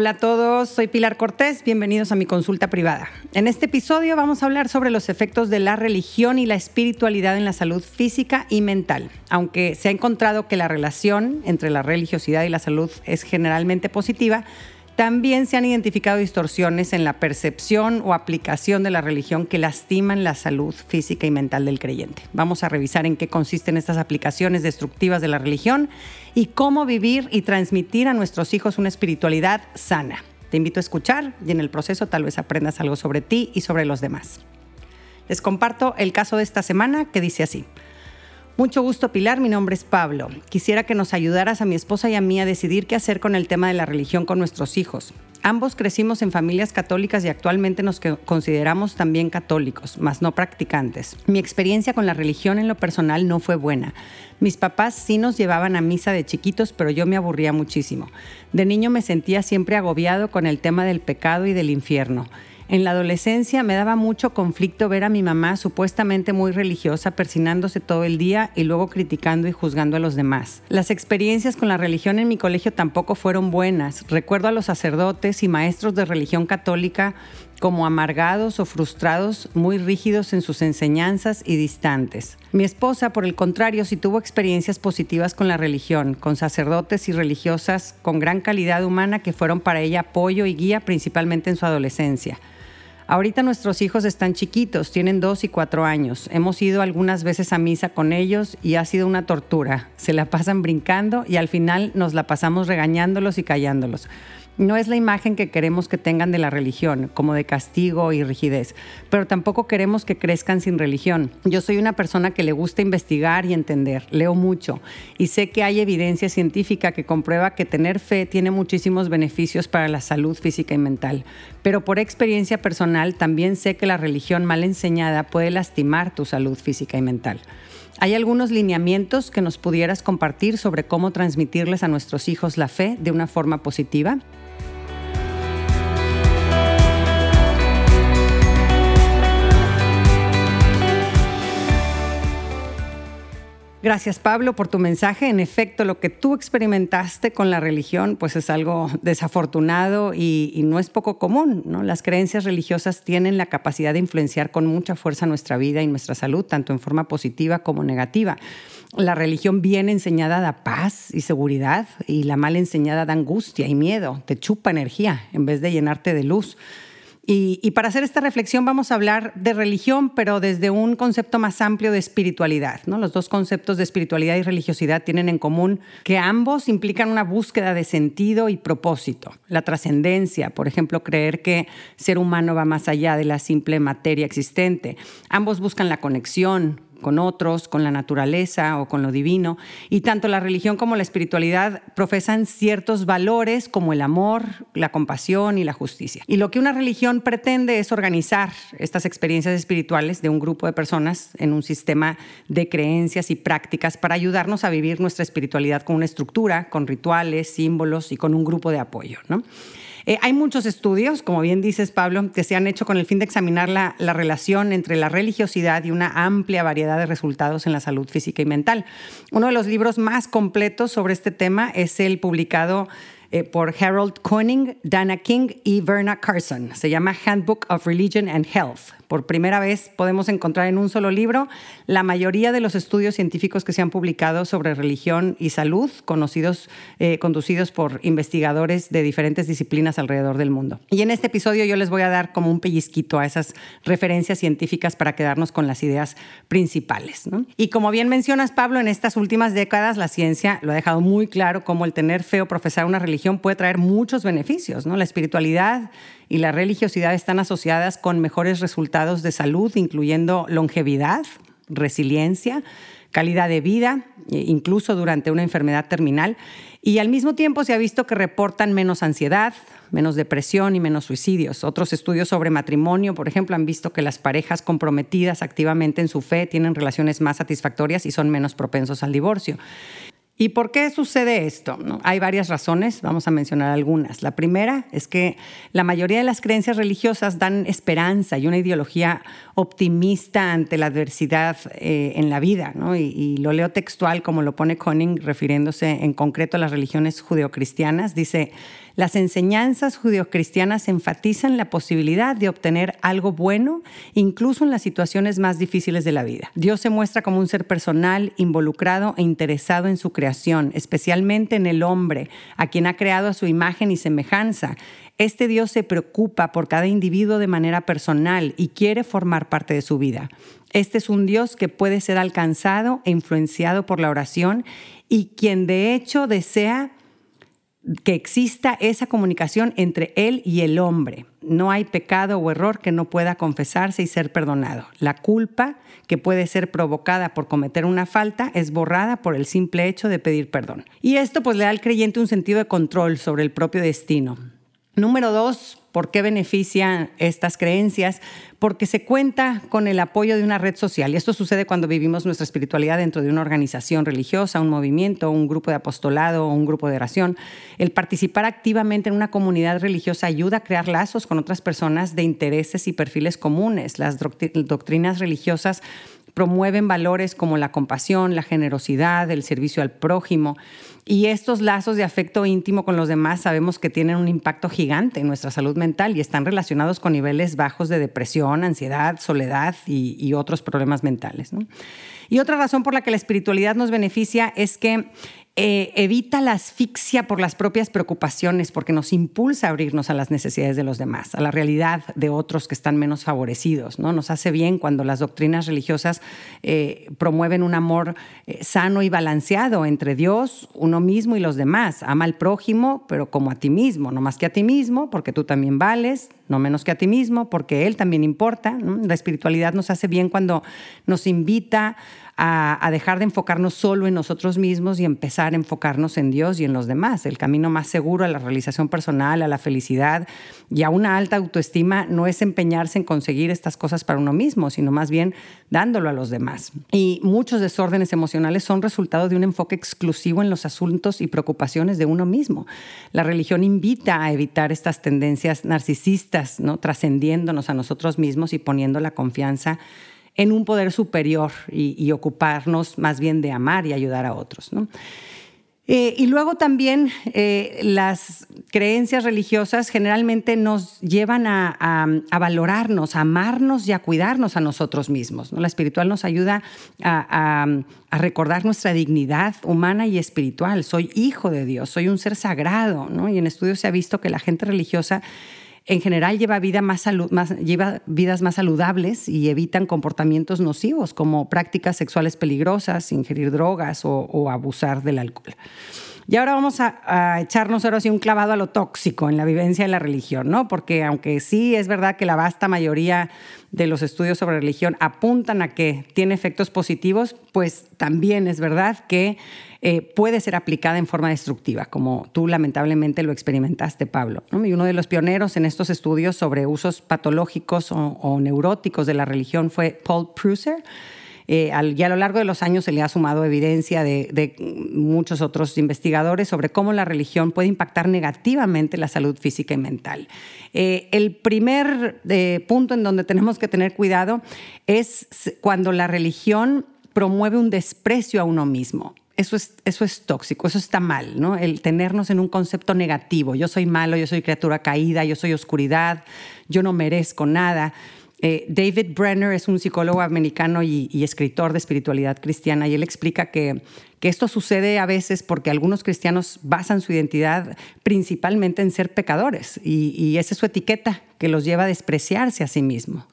Hola a todos, soy Pilar Cortés, bienvenidos a mi consulta privada. En este episodio vamos a hablar sobre los efectos de la religión y la espiritualidad en la salud física y mental. Aunque se ha encontrado que la relación entre la religiosidad y la salud es generalmente positiva, también se han identificado distorsiones en la percepción o aplicación de la religión que lastiman la salud física y mental del creyente. Vamos a revisar en qué consisten estas aplicaciones destructivas de la religión y cómo vivir y transmitir a nuestros hijos una espiritualidad sana. Te invito a escuchar y en el proceso tal vez aprendas algo sobre ti y sobre los demás. Les comparto el caso de esta semana que dice así. Mucho gusto, Pilar. Mi nombre es Pablo. Quisiera que nos ayudaras a mi esposa y a mí a decidir qué hacer con el tema de la religión con nuestros hijos. Ambos crecimos en familias católicas y actualmente nos consideramos también católicos, mas no practicantes. Mi experiencia con la religión en lo personal no fue buena. Mis papás sí nos llevaban a misa de chiquitos, pero yo me aburría muchísimo. De niño me sentía siempre agobiado con el tema del pecado y del infierno. En la adolescencia me daba mucho conflicto ver a mi mamá supuestamente muy religiosa persinándose todo el día y luego criticando y juzgando a los demás. Las experiencias con la religión en mi colegio tampoco fueron buenas. Recuerdo a los sacerdotes y maestros de religión católica como amargados o frustrados, muy rígidos en sus enseñanzas y distantes. Mi esposa, por el contrario, sí tuvo experiencias positivas con la religión, con sacerdotes y religiosas con gran calidad humana que fueron para ella apoyo y guía principalmente en su adolescencia. Ahorita nuestros hijos están chiquitos, tienen dos y cuatro años. Hemos ido algunas veces a misa con ellos y ha sido una tortura. Se la pasan brincando y al final nos la pasamos regañándolos y callándolos no es la imagen que queremos que tengan de la religión, como de castigo y rigidez, pero tampoco queremos que crezcan sin religión. Yo soy una persona que le gusta investigar y entender, leo mucho y sé que hay evidencia científica que comprueba que tener fe tiene muchísimos beneficios para la salud física y mental, pero por experiencia personal también sé que la religión mal enseñada puede lastimar tu salud física y mental. ¿Hay algunos lineamientos que nos pudieras compartir sobre cómo transmitirles a nuestros hijos la fe de una forma positiva? Gracias Pablo por tu mensaje. En efecto, lo que tú experimentaste con la religión pues es algo desafortunado y, no es poco común. ¿no? Las creencias religiosas tienen la capacidad de influenciar con mucha fuerza nuestra vida y nuestra salud, tanto en forma positiva como negativa. La religión bien enseñada da paz y seguridad y la mal enseñada da angustia y miedo, te chupa energía en vez de llenarte de luz. Y, para hacer esta reflexión vamos a hablar de religión, pero desde un concepto más amplio de espiritualidad. ¿no? Los dos conceptos de espiritualidad y religiosidad tienen en común que ambos implican una búsqueda de sentido y propósito. La trascendencia, por ejemplo, creer que ser humano va más allá de la simple materia existente. Ambos buscan la conexión, con otros, con la naturaleza o con lo divino. Y tanto la religión como la espiritualidad profesan ciertos valores como el amor, la compasión y la justicia. Y lo que una religión pretende es organizar estas experiencias espirituales de un grupo de personas en un sistema de creencias y prácticas para ayudarnos a vivir nuestra espiritualidad con una estructura, con rituales, símbolos y con un grupo de apoyo. ¿no? Eh, hay muchos estudios, como bien dices Pablo, que se han hecho con el fin de examinar la, la relación entre la religiosidad y una amplia variedad de resultados en la salud física y mental. Uno de los libros más completos sobre este tema es el publicado eh, por Harold Koenig, Dana King y Verna Carson. Se llama Handbook of Religion and Health. Por primera vez podemos encontrar en un solo libro la mayoría de los estudios científicos que se han publicado sobre religión y salud, conocidos, eh, conducidos por investigadores de diferentes disciplinas alrededor del mundo. Y en este episodio yo les voy a dar como un pellizquito a esas referencias científicas para quedarnos con las ideas principales. Y como bien mencionas, Pablo, en estas últimas décadas la ciencia lo ha dejado muy claro cómo el tener fe o profesar una religión puede traer muchos beneficios. ¿no? La espiritualidad y la religiosidad están asociadas con mejores resultados de salud, incluyendo longevidad, resiliencia, calidad de vida, e incluso durante una enfermedad terminal. Y al mismo tiempo se ha visto que reportan menos ansiedad, menos depresión y menos suicidios. Otros estudios sobre matrimonio, por ejemplo, han visto que las parejas comprometidas activamente en su fe tienen relaciones más satisfactorias y son menos propensos al divorcio. ¿Y por qué sucede esto? Hay varias razones, vamos a mencionar algunas. La primera es que la mayoría de las creencias religiosas dan esperanza y una ideología optimista ante la adversidad eh, en la vida. Y, lo leo textual como lo pone Conning, refiriéndose en concreto a las religiones judeocristianas. Dice, Las enseñanzas judeocristianas enfatizan la posibilidad de obtener algo bueno, incluso en las situaciones más difíciles de la vida. Dios se muestra como un ser personal, involucrado e interesado en su creación, especialmente en el hombre, a quien ha creado a su imagen y semejanza. Este Dios se preocupa por cada individuo de manera personal y quiere formar parte de su vida. Este es un Dios que puede ser alcanzado e influenciado por la oración y quien de hecho desea que exista esa comunicación entre él y el hombre. No hay pecado o error que no pueda confesarse y ser perdonado. La culpa que puede ser provocada por cometer una falta es borrada por el simple hecho de pedir perdón. Y esto pues le da al creyente un sentido de control sobre el propio destino. Número dos, ¿Por qué benefician estas creencias? Porque se cuenta con el apoyo de una red social. Y esto sucede cuando vivimos nuestra espiritualidad dentro de una organización religiosa, un movimiento, un grupo de apostolado o un grupo de oración. El participar activamente en una comunidad religiosa ayuda a crear lazos con otras personas de intereses y perfiles comunes. Las doctrinas religiosas promueven valores como la compasión, la generosidad, el servicio al prójimo. Y estos lazos de afecto íntimo con los demás sabemos que tienen un impacto gigante en nuestra salud mental y están relacionados con niveles bajos de depresión, ansiedad, soledad y, otros problemas mentales. Y otra razón por la que la espiritualidad nos beneficia es que eh, evita la asfixia por las propias preocupaciones, porque nos impulsa a abrirnos a las necesidades de los demás, a la realidad de otros que están menos favorecidos. ¿no? Nos hace bien cuando las doctrinas religiosas eh, promueven un amor eh, sano y balanceado entre Dios, uno mismo y los demás. Ama al prójimo, pero como a ti mismo, no más que a ti mismo, porque tú también vales, no menos que a ti mismo, porque Él también importa. La espiritualidad nos hace bien cuando nos invita a, dejar de enfocarnos solo en nosotros mismos y empezar a enfocarnos en Dios y en los demás. El camino más seguro a la realización personal, a la felicidad y a una alta autoestima no es empeñarse en conseguir estas cosas para uno mismo, sino más bien dándolo a los demás. Y muchos desórdenes emocionales son resultado de un enfoque exclusivo en los asuntos y preocupaciones de uno mismo. La religión invita a evitar estas tendencias narcisistas, ¿no? trascendiéndonos a nosotros mismos y poniendo la confianza en un poder superior y, ocuparnos más bien de amar y ayudar a otros. Eh, y luego también eh, las creencias religiosas generalmente nos llevan a, valorarnos, a amarnos y a cuidarnos a nosotros mismos. La espiritual nos ayuda a, a, recordar nuestra dignidad humana y espiritual. Soy hijo de Dios, soy un ser sagrado. ¿no? Y en estudios se ha visto que la gente religiosa en general lleva, vidas más saludables y evitan comportamientos nocivos como prácticas sexuales peligrosas, ingerir drogas o, abusar del alcohol. Y ahora vamos a, echarnos ahora un clavado a lo tóxico en la vivencia de la religión, ¿no? Porque aunque sí es verdad que la vasta mayoría de los estudios sobre religión apuntan a que tiene efectos positivos, pues también es verdad que eh, puede ser aplicada en forma destructiva, como tú lamentablemente lo experimentaste, Pablo. Y uno de los pioneros en estos estudios sobre usos patológicos o, neuróticos de la religión fue Paul Prusser. Eh, y a lo largo de los años se le ha sumado evidencia de, muchos otros investigadores sobre cómo la religión puede impactar negativamente la salud física y mental. Eh, el primer punto en donde tenemos que tener cuidado es cuando la religión promueve un desprecio a uno mismo eso es, eso es tóxico, eso está mal, ¿no? El tenernos en un concepto negativo. Yo soy malo, yo soy criatura caída, yo soy oscuridad, yo no merezco nada. Eh, David Brenner es un psicólogo americano y, escritor de espiritualidad cristiana y él explica que, que, esto sucede a veces porque algunos cristianos basan su identidad principalmente en ser pecadores y, y esa es su etiqueta que los lleva a despreciarse a sí mismos.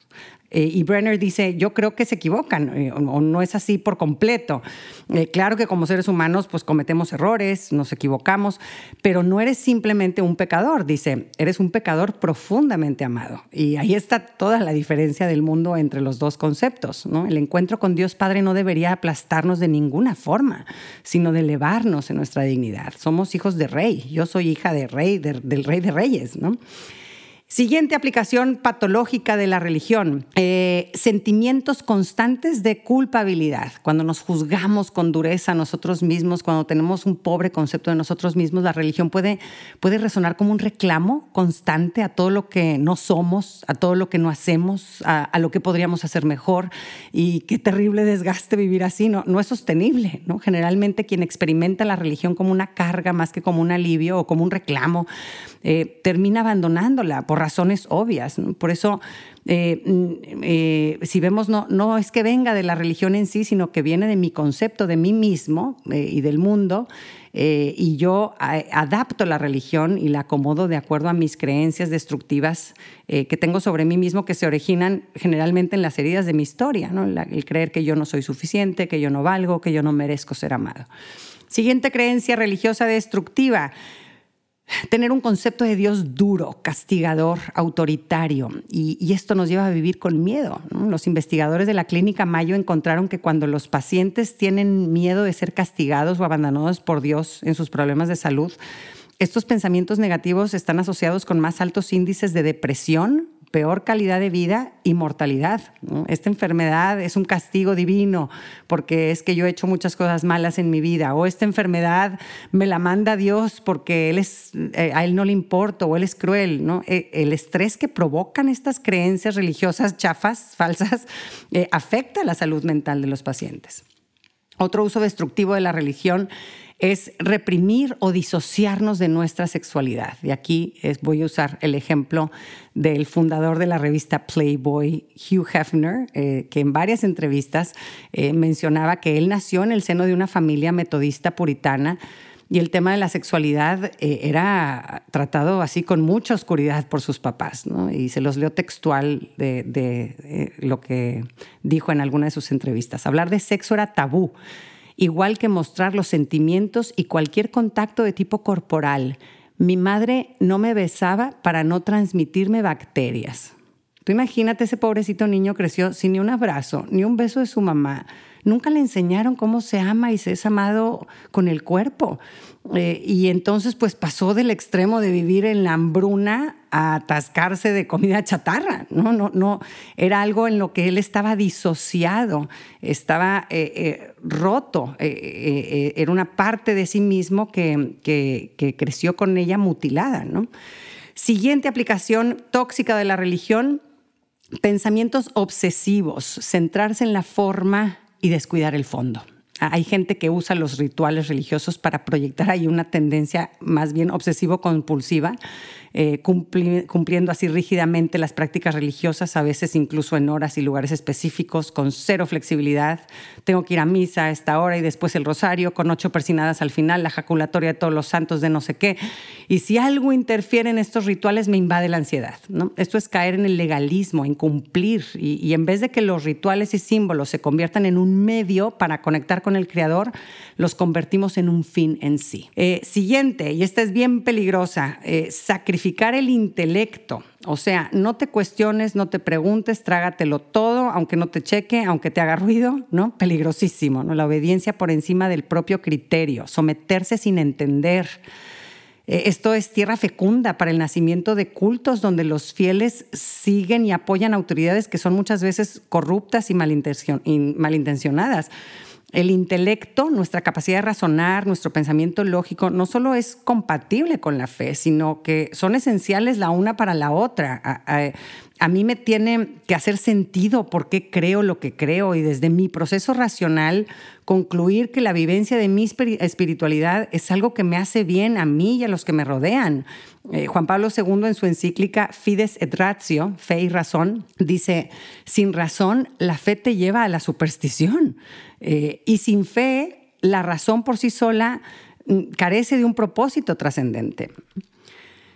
Eh, y Brenner dice, yo creo que se equivocan eh, o, no es así por completo. Eh, claro que como seres humanos pues cometemos errores, nos equivocamos, pero no eres simplemente un pecador, dice, eres un pecador profundamente amado. Y ahí está toda la diferencia del mundo entre los dos conceptos. El encuentro con Dios Padre no debería aplastarnos de ninguna forma, sino de elevarnos en nuestra dignidad. Somos hijos de rey, yo soy hija de rey, del rey de reyes. ¿no? Siguiente aplicación patológica de la religión, eh, sentimientos constantes de culpabilidad. Cuando nos juzgamos con dureza a nosotros mismos, cuando tenemos un pobre concepto de nosotros mismos, la religión puede, puede resonar como un reclamo constante a todo lo que no somos, a todo lo que no hacemos, a, lo que podríamos hacer mejor. Y qué terrible desgaste vivir así, no, no es sostenible. ¿no? Generalmente quien experimenta la religión como una carga más que como un alivio o como un reclamo, eh, termina abandonándola por razones obvias. Por eso, eh, mm, eh, si vemos, no, no es que venga de la religión en sí, sino que viene de mi concepto, de mí mismo y del mundo. y yo adapto la religión y la acomodo de acuerdo a mis creencias destructivas que tengo sobre mí mismo, que se originan generalmente en las heridas de mi historia, el creer que yo no soy suficiente, que yo no valgo, que yo no merezco ser amado. Siguiente creencia religiosa destructiva tener un concepto de Dios duro, castigador, autoritario. Y, esto nos lleva a vivir con miedo. Los investigadores de la clínica Mayo encontraron que cuando los pacientes tienen miedo de ser castigados o abandonados por Dios en sus problemas de salud, estos pensamientos negativos están asociados con más altos índices de depresión, peor calidad de vida y mortalidad. Esta enfermedad es un castigo divino porque es que yo he hecho muchas cosas malas en mi vida o esta enfermedad me la manda Dios porque él es, eh, a él no le importa o él es cruel. ¿no? E, el estrés que provocan estas creencias religiosas chafas, falsas, eh, afecta la salud mental de los pacientes. Otro uso destructivo de la religión es reprimir o disociarnos de nuestra sexualidad. Y aquí voy a usar el ejemplo del fundador de la revista Playboy, Hugh Hefner, eh, que en varias entrevistas eh, mencionaba que él nació en el seno de una familia metodista puritana y el tema de la sexualidad eh, era tratado así con mucha oscuridad por sus papás, Y se los leo textual de, lo que dijo en alguna de sus entrevistas. Hablar de sexo era tabú igual que mostrar los sentimientos y cualquier contacto de tipo corporal. Mi madre no me besaba para no transmitirme bacterias. Tú imagínate, ese pobrecito niño creció sin ni un abrazo, ni un beso de su mamá. Nunca le enseñaron cómo se ama y se es amado con el cuerpo. Eh, y entonces pues pasó del extremo de vivir en la hambruna a atascarse de comida chatarra. No, no, no. Era algo en lo que él estaba disociado, estaba eh, eh, roto. era una parte de sí mismo que, que, creció con ella mutilada. ¿no? Siguiente aplicación tóxica de la religión, pensamientos obsesivos, centrarse en la forma y descuidar el fondo hay gente que usa los rituales religiosos para proyectar ahí una tendencia más bien obsesivo-compulsiva eh, cumpliendo así rígidamente las prácticas religiosas, a veces incluso en horas y lugares específicos, con cero flexibilidad. Tengo que ir a misa a esta hora y después el rosario, con ocho persinadas al final, la jaculatoria de todos los santos de no sé qué. Y si algo interfiere en estos rituales, me invade la ansiedad. Esto es caer en el legalismo, en cumplir. Y, en vez de que los rituales y símbolos se conviertan en un medio para conectar con el Creador, los convertimos en un fin en sí. Eh, siguiente, y esta es bien peligrosa, eh, sacrificar el intelecto. O sea, no te cuestiones, no te preguntes, trágatelo todo, aunque no te cheque, aunque te haga ruido, ¿no? Peligrosísimo, ¿no? La obediencia por encima del propio criterio, someterse sin entender. Eh, esto es tierra fecunda para el nacimiento de cultos donde los fieles siguen y apoyan autoridades que son muchas veces corruptas y malintencionadas. El intelecto, nuestra capacidad de razonar, nuestro pensamiento lógico, no solo es compatible con la fe, sino que son esenciales la una para la otra. A, mí me tiene que hacer sentido por qué creo lo que creo y desde mi proceso racional concluir que la vivencia de mi espiritualidad es algo que me hace bien a mí y a los que me rodean. Eh, Juan Pablo II en su encíclica Fides et Ratio, Fe y Razón, dice, sin razón la fe te lleva a la superstición eh, y sin fe la razón por sí sola mm, carece de un propósito trascendente.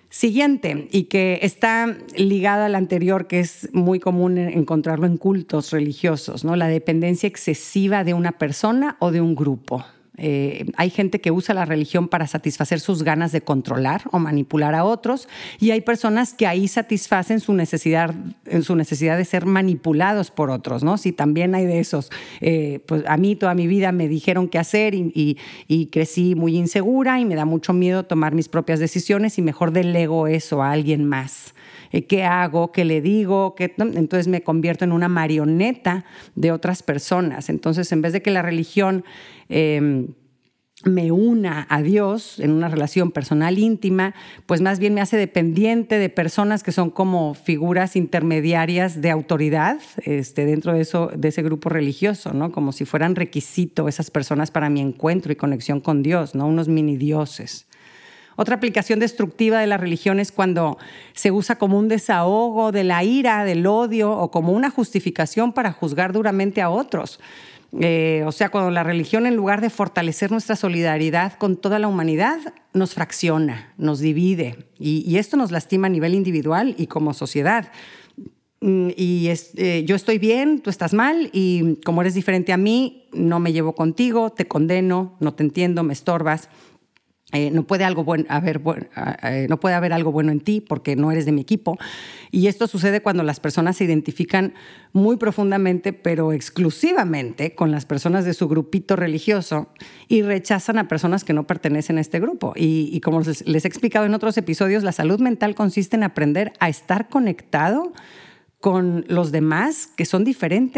Siguiente, y que está ligado al anterior, que es muy común encontrarlo en cultos religiosos, ¿no? la dependencia excesiva de una persona o de un grupo. Eh, hay gente que usa la religión para satisfacer sus ganas de controlar o manipular a otros y hay personas que ahí satisfacen su necesidad, su necesidad de ser manipulados por otros, ¿no? Si también hay de esos. Eh, pues a mí toda mi vida me dijeron qué hacer y, y, crecí muy insegura y me da mucho miedo tomar mis propias decisiones y mejor delego eso a alguien más. Eh, qué hago, qué le digo, qué... entonces me convierto en una marioneta de otras personas. Entonces, en vez de que la religión... Em, me una a Dios en una relación personal íntima, pues más bien me hace dependiente de personas que son como figuras intermediarias de autoridad este, dentro de, eso, de ese grupo religioso, ¿no? como si fueran requisito esas personas para mi encuentro y conexión con Dios, ¿no? unos mini dioses. Otra aplicación destructiva de la religión es cuando se usa como un desahogo de la ira, del odio o como una justificación para juzgar duramente a otros. Eh, o sea, cuando la religión, en lugar de fortalecer nuestra solidaridad con toda la humanidad, nos fracciona, nos divide. Y, esto nos lastima a nivel individual y como sociedad. Mm, y eh, yo estoy bien, tú estás mal, y como eres diferente a mí, no me llevo contigo, te condeno, no te entiendo, me estorbas. Eh, no, puede algo haber, eh, no puede haber algo bueno en ti porque no eres de mi equipo. Y esto sucede cuando las personas se identifican muy profundamente, pero exclusivamente con las personas de su grupito religioso y rechazan a personas que no pertenecen a este grupo. Y, y como les, les he explicado en otros episodios, la salud mental consiste en aprender a estar conectado con los demás que son diferentes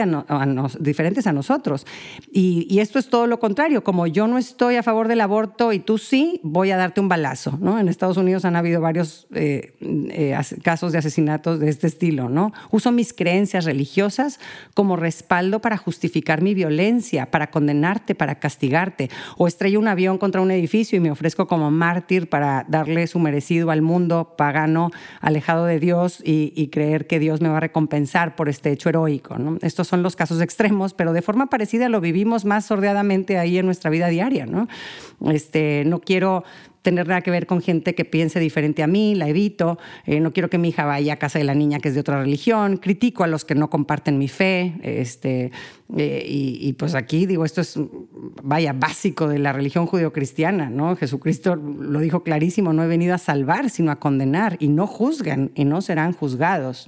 a nosotros. Y, esto es todo lo contrario. Como yo no estoy a favor del aborto y tú sí, voy a darte un balazo. ¿no? En Estados Unidos han habido varios eh, eh, casos de asesinatos de este estilo. ¿no? Uso mis creencias religiosas como respaldo para justificar mi violencia, para condenarte, para castigarte. O estrello un avión contra un edificio y me ofrezco como mártir para darle su merecido al mundo pagano, alejado de Dios y, y creer que Dios me va a compensar por este hecho heroico. Estos son los casos extremos, pero de forma parecida lo vivimos más sordeadamente ahí en nuestra vida diaria. No, este, no quiero tener nada que ver con gente que piense diferente a mí, la evito, eh, no quiero que mi hija vaya a casa de la niña que es de otra religión, critico a los que no comparten mi fe, este, eh, y, pues aquí digo, esto es, vaya, básico de la religión judeocristiana, ¿no? Jesucristo lo dijo clarísimo, no he venido a salvar, sino a condenar, y no juzgan, y no serán juzgados.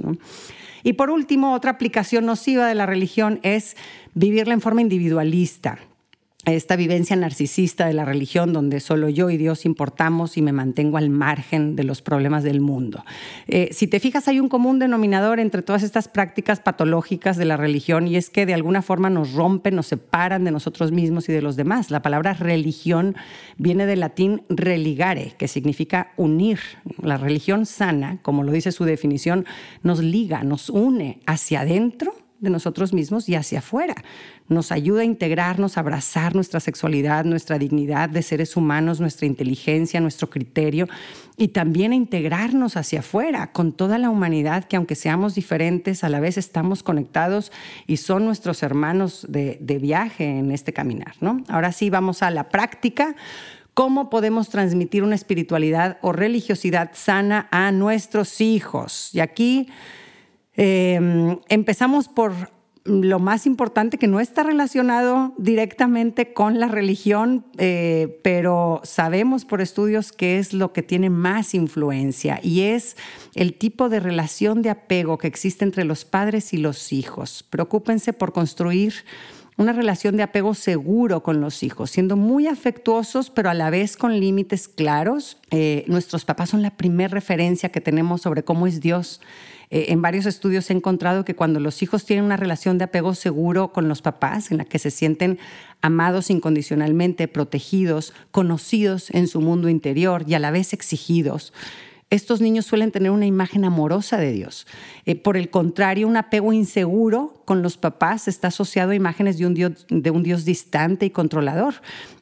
Y por último, otra aplicación nociva de la religión es vivirla en forma individualista esta vivencia narcisista de la religión donde solo yo y Dios importamos y me mantengo al margen de los problemas del mundo. Eh, si te fijas, hay un común denominador entre todas estas prácticas patológicas de la religión y es que de alguna forma nos rompen, nos separan de nosotros mismos y de los demás. La palabra religión viene del latín religare, que significa unir. La religión sana, como lo dice su definición, nos liga, nos une hacia adentro de nosotros mismos y hacia afuera. Nos ayuda a integrarnos, a abrazar nuestra sexualidad, nuestra dignidad de seres humanos, nuestra inteligencia, nuestro criterio y también a integrarnos hacia afuera con toda la humanidad que aunque seamos diferentes, a la vez estamos conectados y son nuestros hermanos de, viaje en este caminar. ¿no? Ahora sí, vamos a la práctica cómo podemos transmitir una espiritualidad o religiosidad sana a nuestros hijos. Y aquí Em, empezamos por lo más importante que no está relacionado directamente con la religión, eh, pero sabemos por estudios que es lo que tiene más influencia y es el tipo de relación de apego que existe entre los padres y los hijos. Preocúpense por construir una relación de apego seguro con los hijos, siendo muy afectuosos, pero a la vez con límites claros. Eh, nuestros papás son la primera referencia que tenemos sobre cómo es Dios eh, en varios estudios he encontrado que cuando los hijos tienen una relación de apego seguro con los papás, en la que se sienten amados incondicionalmente, protegidos, conocidos en su mundo interior y a la vez exigidos, estos niños suelen tener una imagen amorosa de Dios. Eh, por el contrario, un apego inseguro con los papás está asociado a imágenes de un Dios, de un Dios distante y controlador.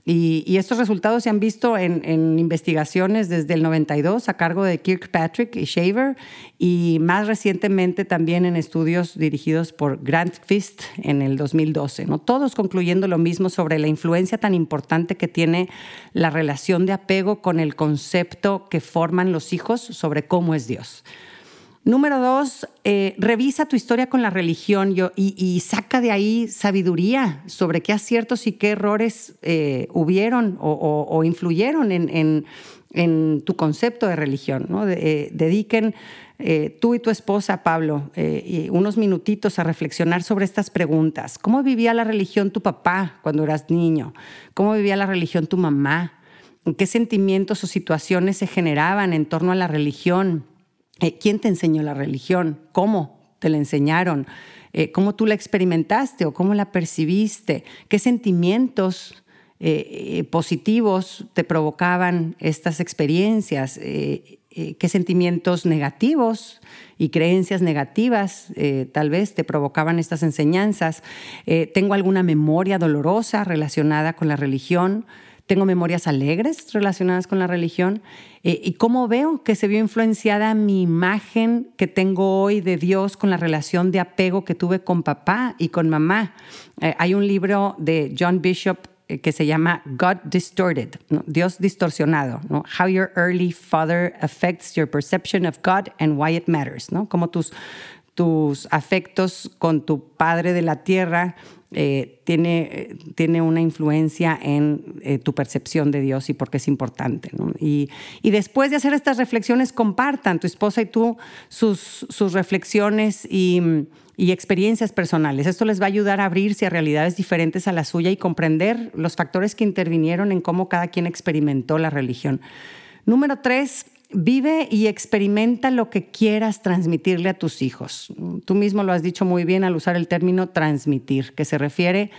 Y, estos resultados se han visto en, investigaciones desde el 92 a cargo de Kirkpatrick y Shaver y más recientemente también en estudios dirigidos por Grant Fist en el 2012. ¿no? Todos concluyendo lo mismo sobre la influencia tan importante que tiene la relación de apego con el concepto que forman los hijos sobre cómo es Dios. Número dos, eh, revisa tu historia con la religión y, saca de ahí sabiduría sobre qué aciertos y qué errores eh, hubieron o, influyeron en, tu concepto de religión. Eh, dediquen tú y tu esposa, Pablo, unos minutitos a reflexionar sobre estas preguntas. ¿Cómo vivía la religión tu papá cuando eras niño? ¿Cómo vivía la religión tu mamá? ¿Qué sentimientos o situaciones se generaban en torno a la religión? Eh, ¿Quién te enseñó la religión? ¿Cómo te la enseñaron? Eh, ¿Cómo tú la experimentaste o cómo la percibiste? ¿Qué sentimientos positivos te provocaban estas experiencias? ¿Qué sentimientos negativos y creencias negativas tal vez te provocaban estas enseñanzas? ¿Tengo alguna memoria dolorosa relacionada con la religión? Tengo memorias alegres relacionadas con la religión eh, y cómo veo que se vio influenciada mi imagen que tengo hoy de Dios con la relación de apego que tuve con papá y con mamá. Eh, hay un libro de John Bishop eh, que se llama God Distorted, Dios distorsionado, How Your Early Father Affects Your Perception of God and Why It Matters, ¿no? Cómo tus, tus afectos con tu padre de la tierra eh, tiene, tiene una influencia en eh, tu percepción de Dios y por qué es importante. Y, después de hacer estas reflexiones, compartan tu esposa y tú sus, sus reflexiones y, y experiencias personales. Esto les va a ayudar a abrirse a realidades diferentes a la suya y comprender los factores que intervinieron en cómo cada quien experimentó la religión. Número tres, Vive y experimenta lo que quieras transmitirle a tus hijos. Tú mismo lo has dicho muy bien al usar el término transmitir, que se refiere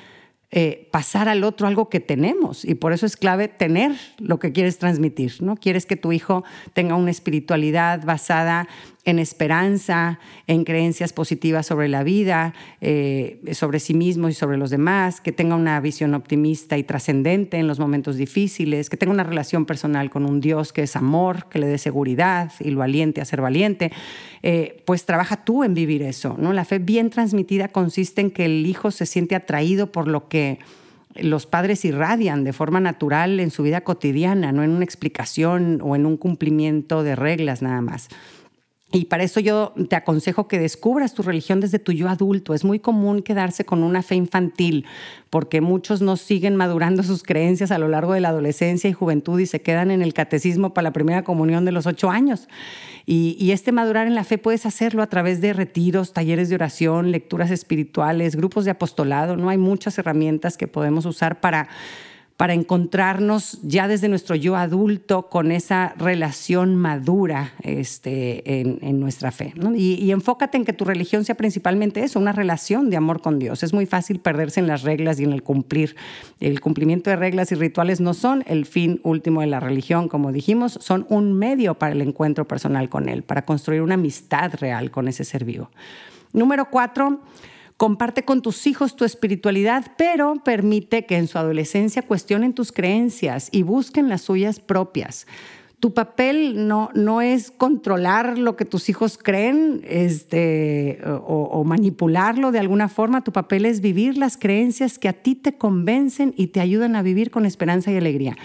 eh, pasar al otro algo que tenemos y por eso es clave tener lo que quieres transmitir, ¿no? Quieres que tu hijo tenga una espiritualidad basada en esperanza, en creencias positivas sobre la vida, eh, sobre sí mismo y sobre los demás, que tenga una visión optimista y trascendente en los momentos difíciles, que tenga una relación personal con un Dios que es amor, que le dé seguridad y lo aliente a ser valiente, eh, pues trabaja tú en vivir eso. ¿no? La fe bien transmitida consiste en que el hijo se siente atraído por lo que los padres irradian de forma natural en su vida cotidiana, no en una explicación o en un cumplimiento de reglas nada más. Y para eso yo te aconsejo que descubras tu religión desde tu yo adulto. Es muy común quedarse con una fe infantil, porque muchos no siguen madurando sus creencias a lo largo de la adolescencia y juventud y se quedan en el catecismo para la primera comunión de los ocho años. Y, y este madurar en la fe puedes hacerlo a través de retiros, talleres de oración, lecturas espirituales, grupos de apostolado. No hay muchas herramientas que podemos usar para para encontrarnos ya desde nuestro yo adulto con esa relación madura este, en, nuestra fe. Y, enfócate en que tu religión sea principalmente eso, una relación de amor con Dios. Es muy fácil perderse en las reglas y en el cumplir. El cumplimiento de reglas y rituales no son el fin último de la religión, como dijimos, son un medio para el encuentro personal con Él, para construir una amistad real con ese ser vivo. Número cuatro, Comparte con tus hijos tu espiritualidad, pero permite que en su adolescencia cuestionen tus creencias y busquen las suyas propias. Tu papel no, no es controlar lo que tus hijos creen este, o, o manipularlo de alguna forma. Tu papel es vivir las creencias que a ti te convencen y te ayudan a vivir con esperanza y alegría.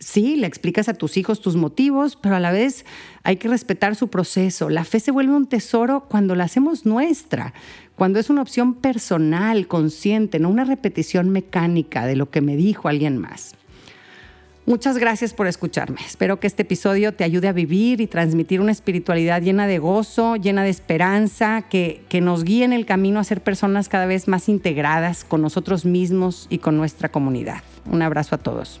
Sí, le explicas a tus hijos tus motivos, pero a la vez hay que respetar su proceso. La fe se vuelve un tesoro cuando la hacemos nuestra, cuando es una opción personal, consciente, no una repetición mecánica de lo que me dijo alguien más. Muchas gracias por escucharme. Espero que este episodio te ayude a vivir y transmitir una espiritualidad llena de gozo, llena de esperanza, que, que nos guíe en el camino a ser personas cada vez más integradas con nosotros mismos y con nuestra comunidad. Un abrazo a todos.